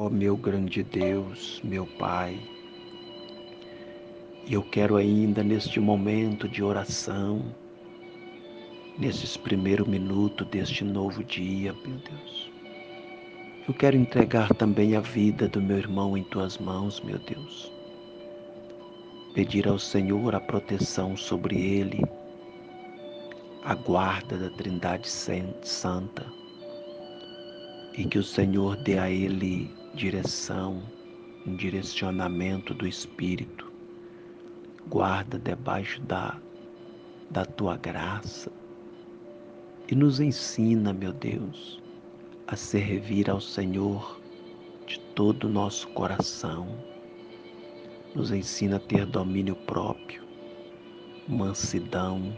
Ó oh, meu grande Deus, meu Pai, eu quero ainda neste momento de oração, nesses primeiros minutos deste novo dia, meu Deus, eu quero entregar também a vida do meu irmão em tuas mãos, meu Deus. Pedir ao Senhor a proteção sobre ele, a guarda da Trindade Santa, e que o Senhor dê a ele direção, um direcionamento do Espírito. Guarda debaixo da, da tua graça e nos ensina, meu Deus, a servir ao Senhor de todo o nosso coração. Nos ensina a ter domínio próprio, mansidão,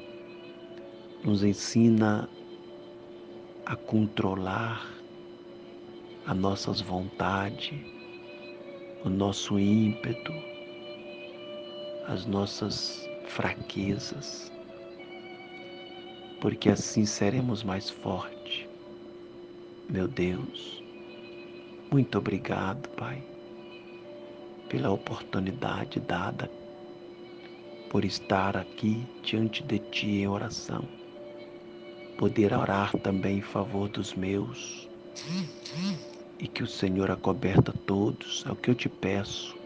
nos ensina a controlar as nossas vontades, o nosso ímpeto, as nossas fraquezas, porque assim seremos mais fortes meu Deus, muito obrigado, Pai, pela oportunidade dada por estar aqui diante de Ti em oração, poder orar também em favor dos meus e que o Senhor acoberta todos, é o que eu te peço.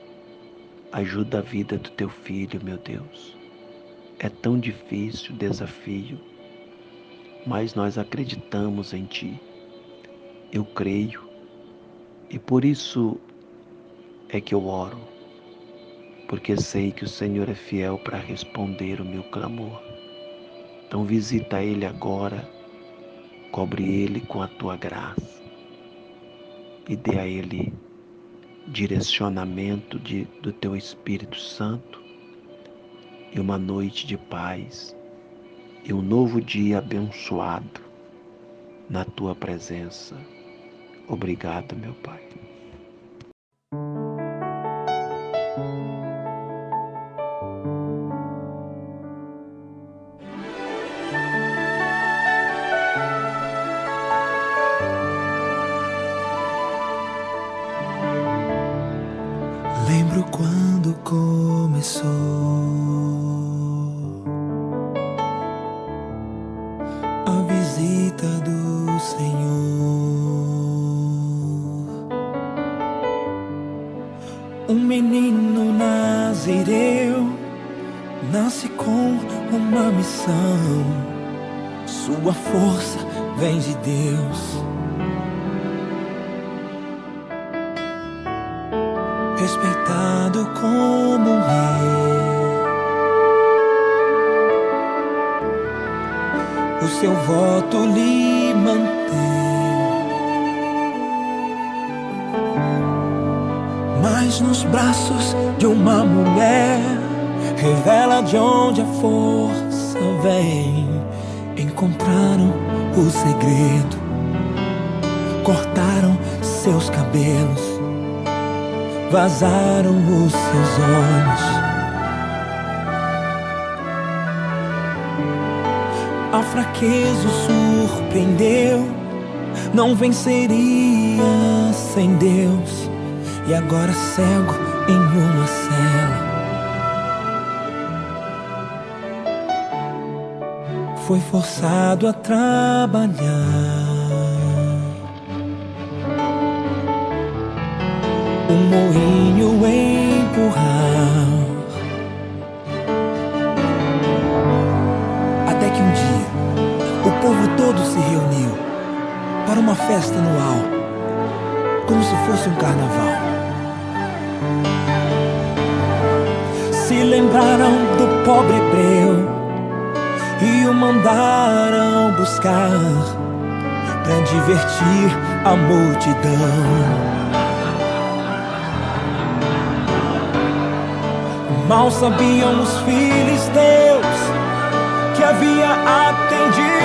Ajuda a vida do teu filho, meu Deus. É tão difícil o desafio, mas nós acreditamos em Ti eu creio e por isso é que eu oro, porque sei que o Senhor é fiel para responder o meu clamor. Então visita Ele agora, cobre Ele com a tua graça e dê a Ele direcionamento de, do teu Espírito Santo e uma noite de paz e um novo dia abençoado na tua presença. Obrigado, meu Pai. Quando começou a visita do Senhor. Um menino nazireu nasce com uma missão. Sua força vem de Deus. Respeitado como um rei. O seu voto lhe mantém. mas nos braços de uma mulher revela de onde a força vem. Encontraram o segredo, cortaram seus cabelos, vazaram os seus olhos. A fraqueza o surpreendeu, não venceria sem Deus e agora cego em uma cela. Foi forçado a trabalhar. Um moinho empurrar. Até que um dia o povo todo se reuniu para uma festa anual, como se fosse um carnaval. se lembraram do pobre hebreu e o mandaram buscar para divertir a multidão. Mal sabiam os filisteus que havia atendido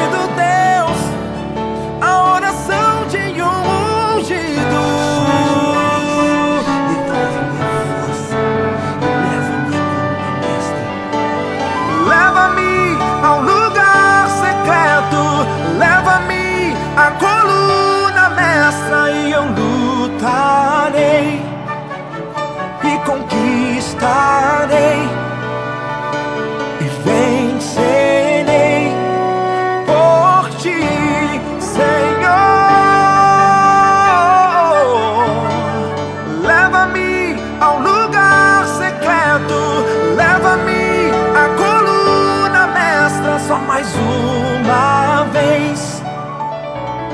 uma vez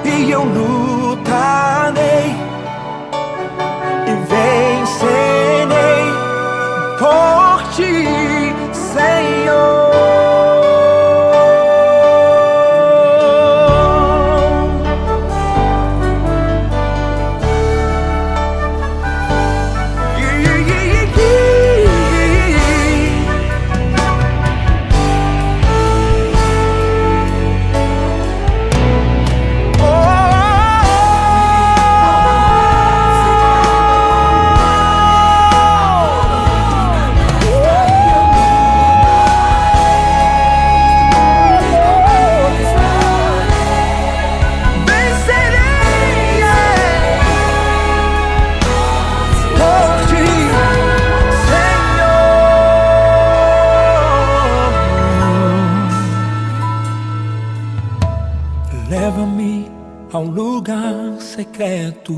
e eu nunca. Leva-me a um lugar secreto,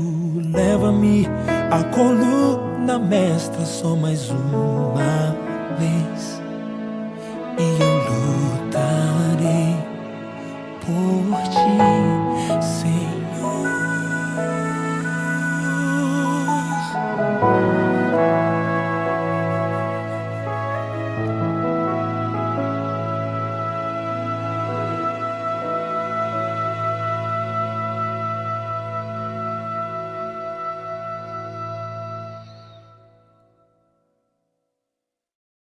leva-me à coluna mestra só mais uma vez.